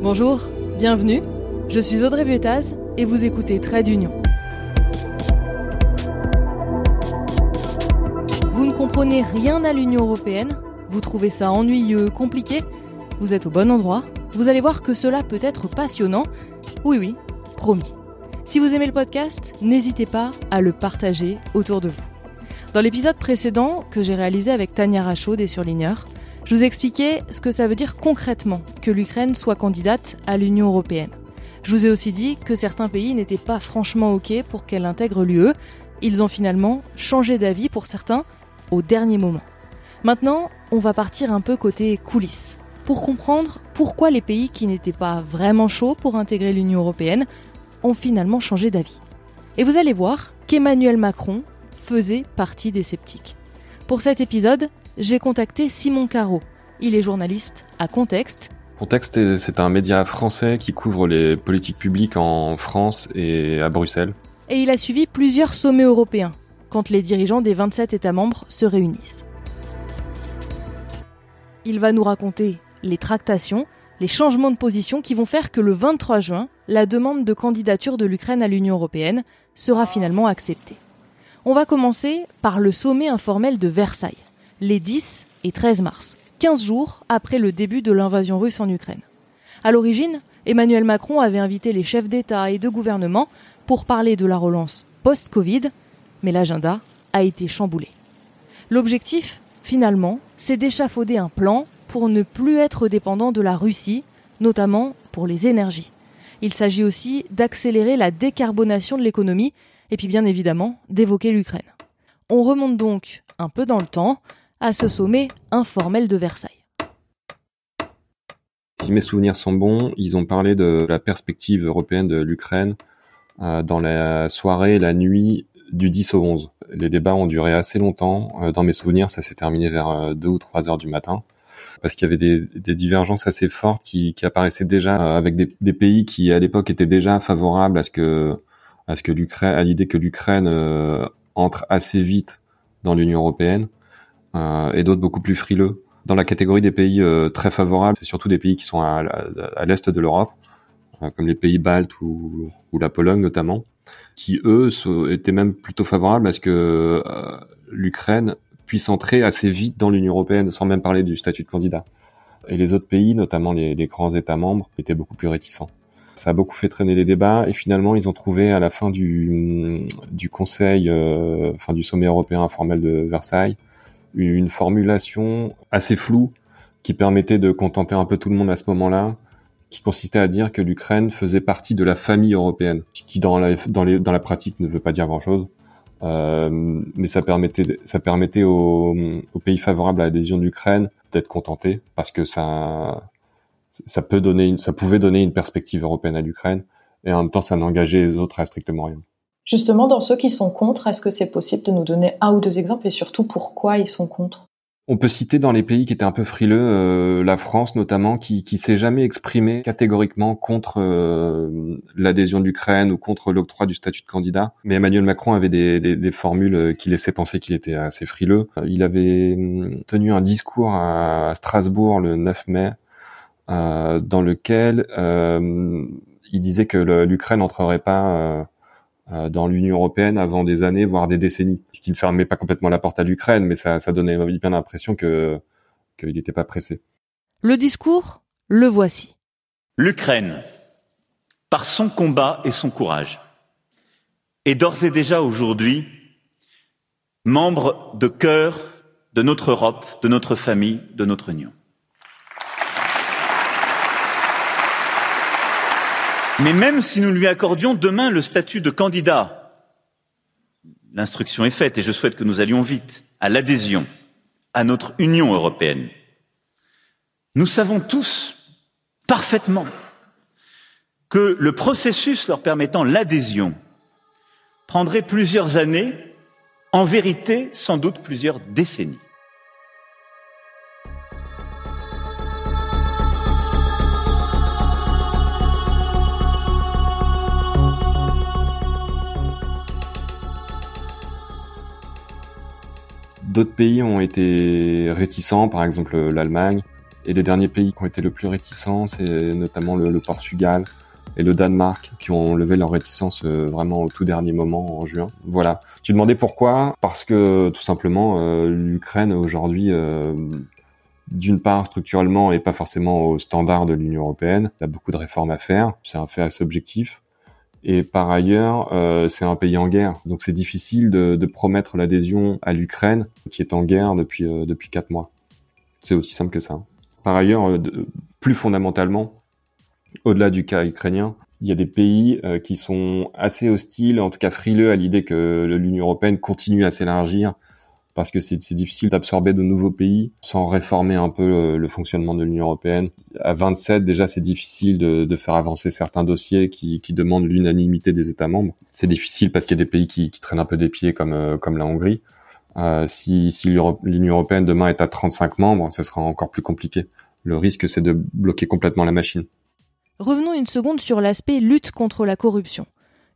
Bonjour, bienvenue. Je suis Audrey Vuettaz et vous écoutez Trade d'Union. Vous ne comprenez rien à l'Union européenne Vous trouvez ça ennuyeux, compliqué Vous êtes au bon endroit Vous allez voir que cela peut être passionnant. Oui, oui, promis. Si vous aimez le podcast, n'hésitez pas à le partager autour de vous. Dans l'épisode précédent que j'ai réalisé avec Tania Rachaud des Surligneurs, je vous expliquais ce que ça veut dire concrètement que l'Ukraine soit candidate à l'Union européenne. Je vous ai aussi dit que certains pays n'étaient pas franchement OK pour qu'elle intègre l'UE. Ils ont finalement changé d'avis pour certains au dernier moment. Maintenant, on va partir un peu côté coulisses pour comprendre pourquoi les pays qui n'étaient pas vraiment chauds pour intégrer l'Union européenne ont finalement changé d'avis. Et vous allez voir qu'Emmanuel Macron faisait partie des sceptiques. Pour cet épisode, j'ai contacté Simon Caro. Il est journaliste à Contexte. Contexte, c'est un média français qui couvre les politiques publiques en France et à Bruxelles. Et il a suivi plusieurs sommets européens, quand les dirigeants des 27 États membres se réunissent. Il va nous raconter les tractations, les changements de position qui vont faire que le 23 juin, la demande de candidature de l'Ukraine à l'Union européenne sera finalement acceptée. On va commencer par le sommet informel de Versailles, les 10 et 13 mars, 15 jours après le début de l'invasion russe en Ukraine. À l'origine, Emmanuel Macron avait invité les chefs d'État et de gouvernement pour parler de la relance post-Covid, mais l'agenda a été chamboulé. L'objectif, finalement, c'est d'échafauder un plan pour ne plus être dépendant de la Russie, notamment pour les énergies. Il s'agit aussi d'accélérer la décarbonation de l'économie et puis bien évidemment d'évoquer l'Ukraine. On remonte donc un peu dans le temps à ce sommet informel de Versailles. Si mes souvenirs sont bons, ils ont parlé de la perspective européenne de l'Ukraine euh, dans la soirée, la nuit du 10 au 11. Les débats ont duré assez longtemps. Euh, dans mes souvenirs, ça s'est terminé vers 2 euh, ou 3 heures du matin parce qu'il y avait des, divergences assez fortes qui, apparaissaient déjà avec des, pays qui à l'époque étaient déjà favorables à ce que l'Ukraine l'idée que l'Ukraine entre assez vite dans l'Union européenne et d'autres beaucoup plus frileux. Dans la catégorie des pays euh, très favorables, c'est surtout des pays qui sont à, l'est de l'Europe, comme les pays baltes ou, la Pologne notamment, qui eux étaient même plutôt favorables à ce que l'Ukraine puisse entrer assez vite dans l'Union européenne, sans même parler du statut de candidat. Et les autres pays, notamment les, grands États membres, étaient beaucoup plus réticents. Ça a beaucoup fait traîner les débats et finalement ils ont trouvé à la fin du, Conseil, euh, enfin du sommet européen informel de Versailles, une formulation assez floue qui permettait de contenter un peu tout le monde à ce moment-là, qui consistait à dire que l'Ukraine faisait partie de la famille européenne, qui dans la, pratique ne veut pas dire grand-chose. Euh, mais ça permettait, ça permettait aux, pays favorables à l'adhésion d'Ukraine d'être contentés parce que ça, ça peut donner, une, ça pouvait donner une perspective européenne à l'Ukraine et en même temps ça n'engageait les autres à strictement rien. Justement, dans ceux qui sont contre, est-ce que c'est possible de nous donner un ou deux exemples et surtout pourquoi ils sont contre? On peut citer dans les pays qui étaient un peu frileux, euh, la France notamment, qui qui s'est jamais exprimée catégoriquement contre euh, l'adhésion d'Ukraine ou contre l'octroi du statut de candidat. Mais Emmanuel Macron avait des, des, formules euh, qui laissaient penser qu'il était assez frileux. Il avait hum, tenu un discours à Strasbourg le 9 mai, euh, dans lequel il disait que l'Ukraine n'entrerait pas dans l'Union européenne avant des années, voire des décennies. Ce qui ne fermait pas complètement la porte à l'Ukraine, mais ça, ça donnait bien l'impression que qu'il n'était pas pressé. Le discours, le voici. L'Ukraine, par son combat et son courage, est d'ores et déjà aujourd'hui membre de cœur de notre Europe, de notre famille, de notre Union. Mais même si nous lui accordions demain le statut de candidat, l'instruction est faite et je souhaite que nous allions vite à l'adhésion à notre Union européenne. Nous savons tous parfaitement que le processus leur permettant l'adhésion prendrait plusieurs années, en vérité sans doute plusieurs décennies. D'autres pays ont été réticents, par exemple l'Allemagne. Et les derniers pays qui ont été le plus réticents, c'est notamment le, Portugal et le Danemark qui ont levé leur réticence euh, vraiment au tout dernier moment en juin. Voilà. Tu demandais pourquoi? Parce que tout simplement euh, l'Ukraine aujourd'hui euh, d'une part structurellement et pas forcément au standard de l'Union européenne. Il y a beaucoup de réformes à faire, c'est un fait assez objectif. Et par ailleurs, euh, c'est un pays en guerre, donc c'est difficile de, de promettre l'adhésion à l'Ukraine, qui est en guerre depuis euh, depuis quatre mois. C'est aussi simple que ça. Par ailleurs, euh, plus fondamentalement, au-delà du cas ukrainien, il y a des pays euh, qui sont assez hostiles, en tout cas frileux à l'idée que l'Union européenne continue à s'élargir parce que c'est difficile d'absorber de nouveaux pays sans réformer un peu le, le fonctionnement de l'Union européenne. À 27, déjà, c'est difficile de, faire avancer certains dossiers qui, qui demandent l'unanimité des États membres. C'est difficile parce qu'il y a des pays qui, traînent un peu des pieds, comme, euh, comme la Hongrie. Euh, si si l'Union européenne demain est à 35 membres, ça sera encore plus compliqué. Le risque, c'est de bloquer complètement la machine. Revenons une seconde sur l'aspect lutte contre la corruption.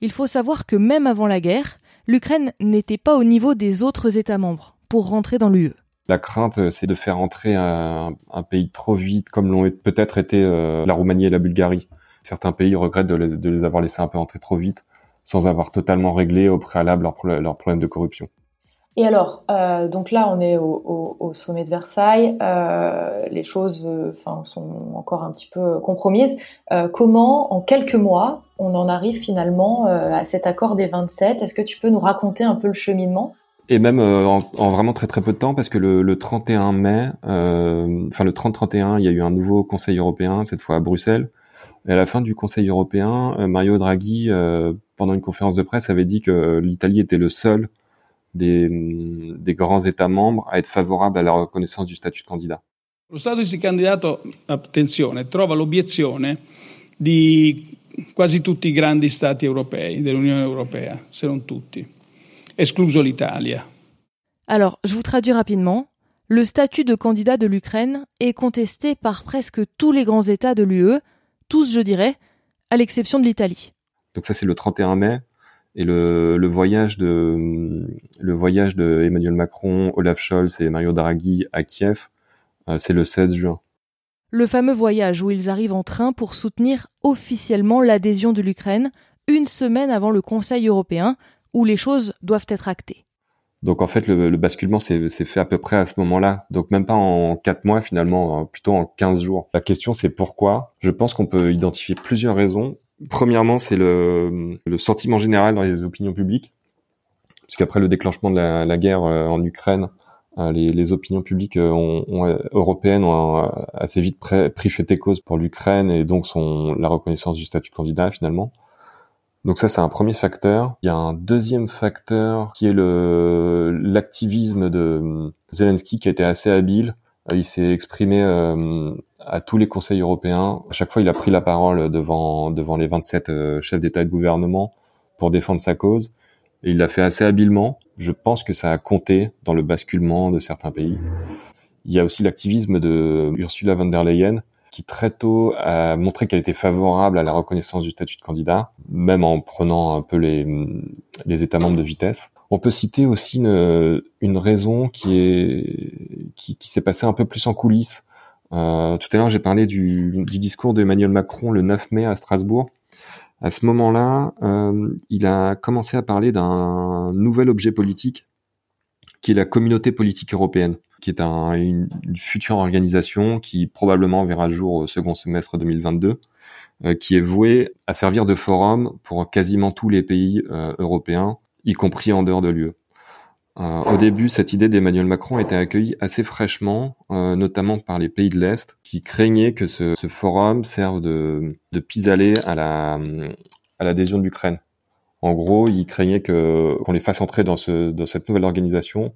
Il faut savoir que même avant la guerre, l'Ukraine n'était pas au niveau des autres États membres pour rentrer dans l'UE. La crainte, euh, c'est de faire entrer un, pays trop vite, comme l'ont peut-être été euh, la Roumanie et la Bulgarie. Certains pays regrettent de les, avoir laissés un peu entrer trop vite, sans avoir totalement réglé au préalable leurs leur problèmes de corruption. Et alors, euh, donc là, on est au, sommet de Versailles. les choses, enfin, sont encore un petit peu compromises. comment, en quelques mois, on en arrive finalement à cet accord des 27 Est-ce que tu peux nous raconter un peu le cheminement? Et même euh, en, vraiment très très peu de temps, parce que le, le 31 mai, euh, enfin le 30-31, il y a eu un nouveau Conseil européen, cette fois à Bruxelles. Et à la fin du Conseil européen, euh, Mario Draghi, pendant une conférence de presse, avait dit que l'Italie était le seul des, des grands États membres à être favorable à la reconnaissance du statut de candidat. Lo Stato di candidato, attenzione, trova l'obiezione di quasi tutti i grandi Stati europei, dell'Unione Europea, se non tutti escluso l'Italia. Alors, je vous traduis rapidement. Le statut de candidat de l'Ukraine est contesté par presque tous les grands États de l'UE, tous je dirais, à l'exception de l'Italie. Donc ça c'est le 31 mai et le, voyage de le voyage de Emmanuel Macron, Olaf Scholz et Mario Draghi à Kiev, euh, c'est le 16 juin. Le fameux voyage où ils arrivent en train pour soutenir officiellement l'adhésion de l'Ukraine une semaine avant le Conseil européen où les choses doivent être actées. Donc en fait, le, basculement s'est fait à peu près à ce moment-là. Donc même pas en quatre mois finalement, plutôt en 15 jours. La question c'est pourquoi? Je pense qu'on peut identifier plusieurs raisons. Premièrement, c'est le, sentiment général dans les opinions publiques. Parce qu'après le déclenchement de la, guerre euh, en Ukraine, euh, les, opinions publiques euh, européennes ont assez vite pris fait cause pour l'Ukraine et donc son, la reconnaissance du statut candidat finalement. Donc ça, c'est un premier facteur. Il y a un deuxième facteur qui est le l'activisme de Zelensky qui a été assez habile. Il s'est exprimé euh, à tous les conseils européens. À chaque fois, il a pris la parole devant devant les 27 euh, chefs d'État et de gouvernement pour défendre sa cause. Et il l'a fait assez habilement. Je pense que ça a compté dans le basculement de certains pays. Il y a aussi l'activisme de Ursula von der Leyen qui très tôt a montré qu'elle était favorable à la reconnaissance du statut de candidat, même en prenant un peu les, les États membres de vitesse. On peut citer aussi une, une raison qui est qui, qui s'est passée un peu plus en coulisses. Tout à l'heure, j'ai parlé du, du discours d'Emmanuel Macron le 9 mai à Strasbourg. À ce moment-là, euh, il a commencé à parler d'un nouvel objet politique qui est la communauté politique européenne qui est un, une, future organisation qui probablement verra jour au second semestre 2022, euh, qui est vouée à servir de forum pour quasiment tous les pays euh, européens, y compris en dehors de l'UE. Euh, au début, cette idée d'Emmanuel Macron été accueillie assez fraîchement, notamment par les pays de l'Est, qui craignaient que ce, ce forum serve de, de pis-aller à la à l'adhésion de l'Ukraine. En gros, ils craignaient que qu'on les fasse entrer dans, ce, dans cette nouvelle organisation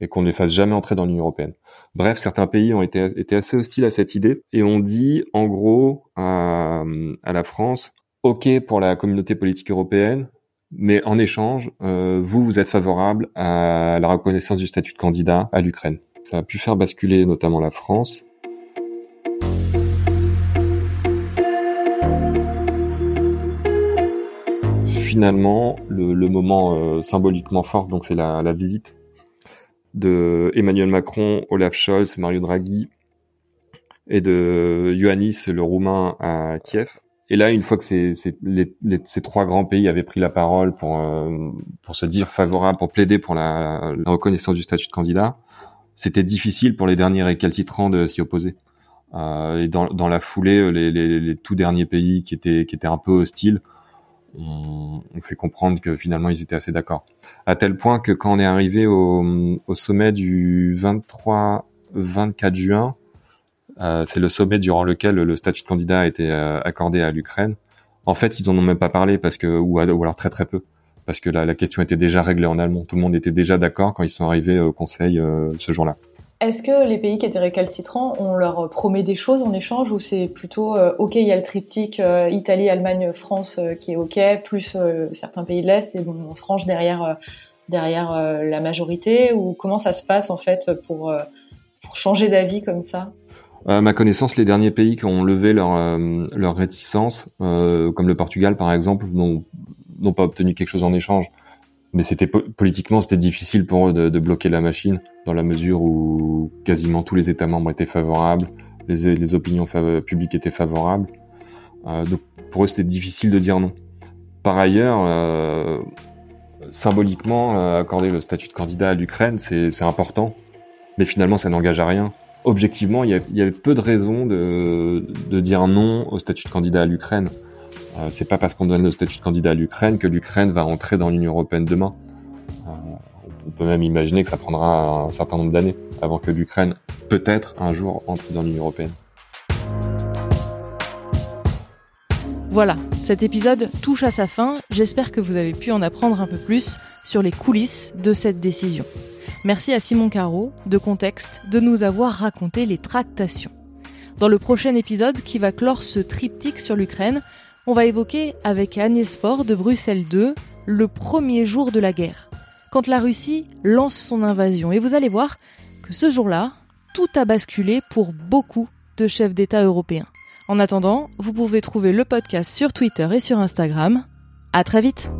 et qu'on ne les fasse jamais entrer dans l'Union européenne. Bref, certains pays ont été, été assez hostiles à cette idée et ont dit en gros à, à la France, OK pour la communauté politique européenne, mais en échange, euh, vous, vous êtes favorable à la reconnaissance du statut de candidat à l'Ukraine. Ça a pu faire basculer notamment la France. Finalement, le, le moment euh, symboliquement fort, donc c'est la, la visite de Emmanuel Macron, Olaf Scholz, Mario Draghi et de Ioannis, le Roumain, à Kiev. Et là, une fois que ces, trois grands pays avaient pris la parole pour, euh, se dire favorable, pour plaider pour la, reconnaissance du statut de candidat, c'était difficile pour les derniers récalcitrants de s'y opposer. Euh, et dans, la foulée, les, tout derniers pays qui étaient, un peu hostiles, on, fait comprendre que finalement ils étaient assez d'accord. À tel point que quand on est arrivé au, sommet du 23-24 juin, c'est le sommet durant lequel le statut de candidat a été euh, accordé à l'Ukraine. En fait, ils en ont même pas parlé parce que ou, alors très très peu parce que la, question était déjà réglée en allemand. Tout le monde était déjà d'accord quand ils sont arrivés au Conseil euh, ce jour-là. Est-ce que les pays qui étaient récalcitrants, on leur promet des choses en échange ou c'est plutôt euh, OK, il y a le triptyque euh, Italie, Allemagne, France qui est OK, plus certains pays de l'Est et on se range derrière derrière la majorité ou comment ça se passe en fait pour changer d'avis comme ça? À ma connaissance, les derniers pays qui ont levé leur, euh, leur réticence, euh, comme le Portugal par exemple, n'ont pas obtenu quelque chose en échange. Mais c'était politiquement, c'était difficile pour eux de, bloquer la machine, dans la mesure où quasiment tous les États membres étaient favorables, les, les opinions publiques étaient favorables. Euh, donc pour eux, c'était difficile de dire non. Par ailleurs, euh, symboliquement, euh, accorder le statut de candidat à l'Ukraine, c'est important, mais finalement, ça n'engage à rien objectivement, il y, avait peu de raisons de, de, dire non au statut de candidat à l'Ukraine. Euh, c'est pas parce qu'on donne le statut de candidat à l'Ukraine que l'Ukraine va entrer dans l'Union européenne demain. Euh, on peut même imaginer que ça prendra un certain nombre d'années avant que l'Ukraine, peut-être un jour, entre dans l'Union européenne. Voilà, cet épisode touche à sa fin. J'espère que vous avez pu en apprendre un peu plus sur les coulisses de cette décision. Merci à Simon Caro, de Contexte, de nous avoir raconté les tractations. Dans le prochain épisode qui va clore ce triptyque sur l'Ukraine, on va évoquer avec Agnès Faure de Bruxelles 2 le premier jour de la guerre, quand la Russie lance son invasion. Et vous allez voir que ce jour-là, tout a basculé pour beaucoup de chefs d'État européens. En attendant, vous pouvez trouver le podcast sur Twitter et sur Instagram. À très vite!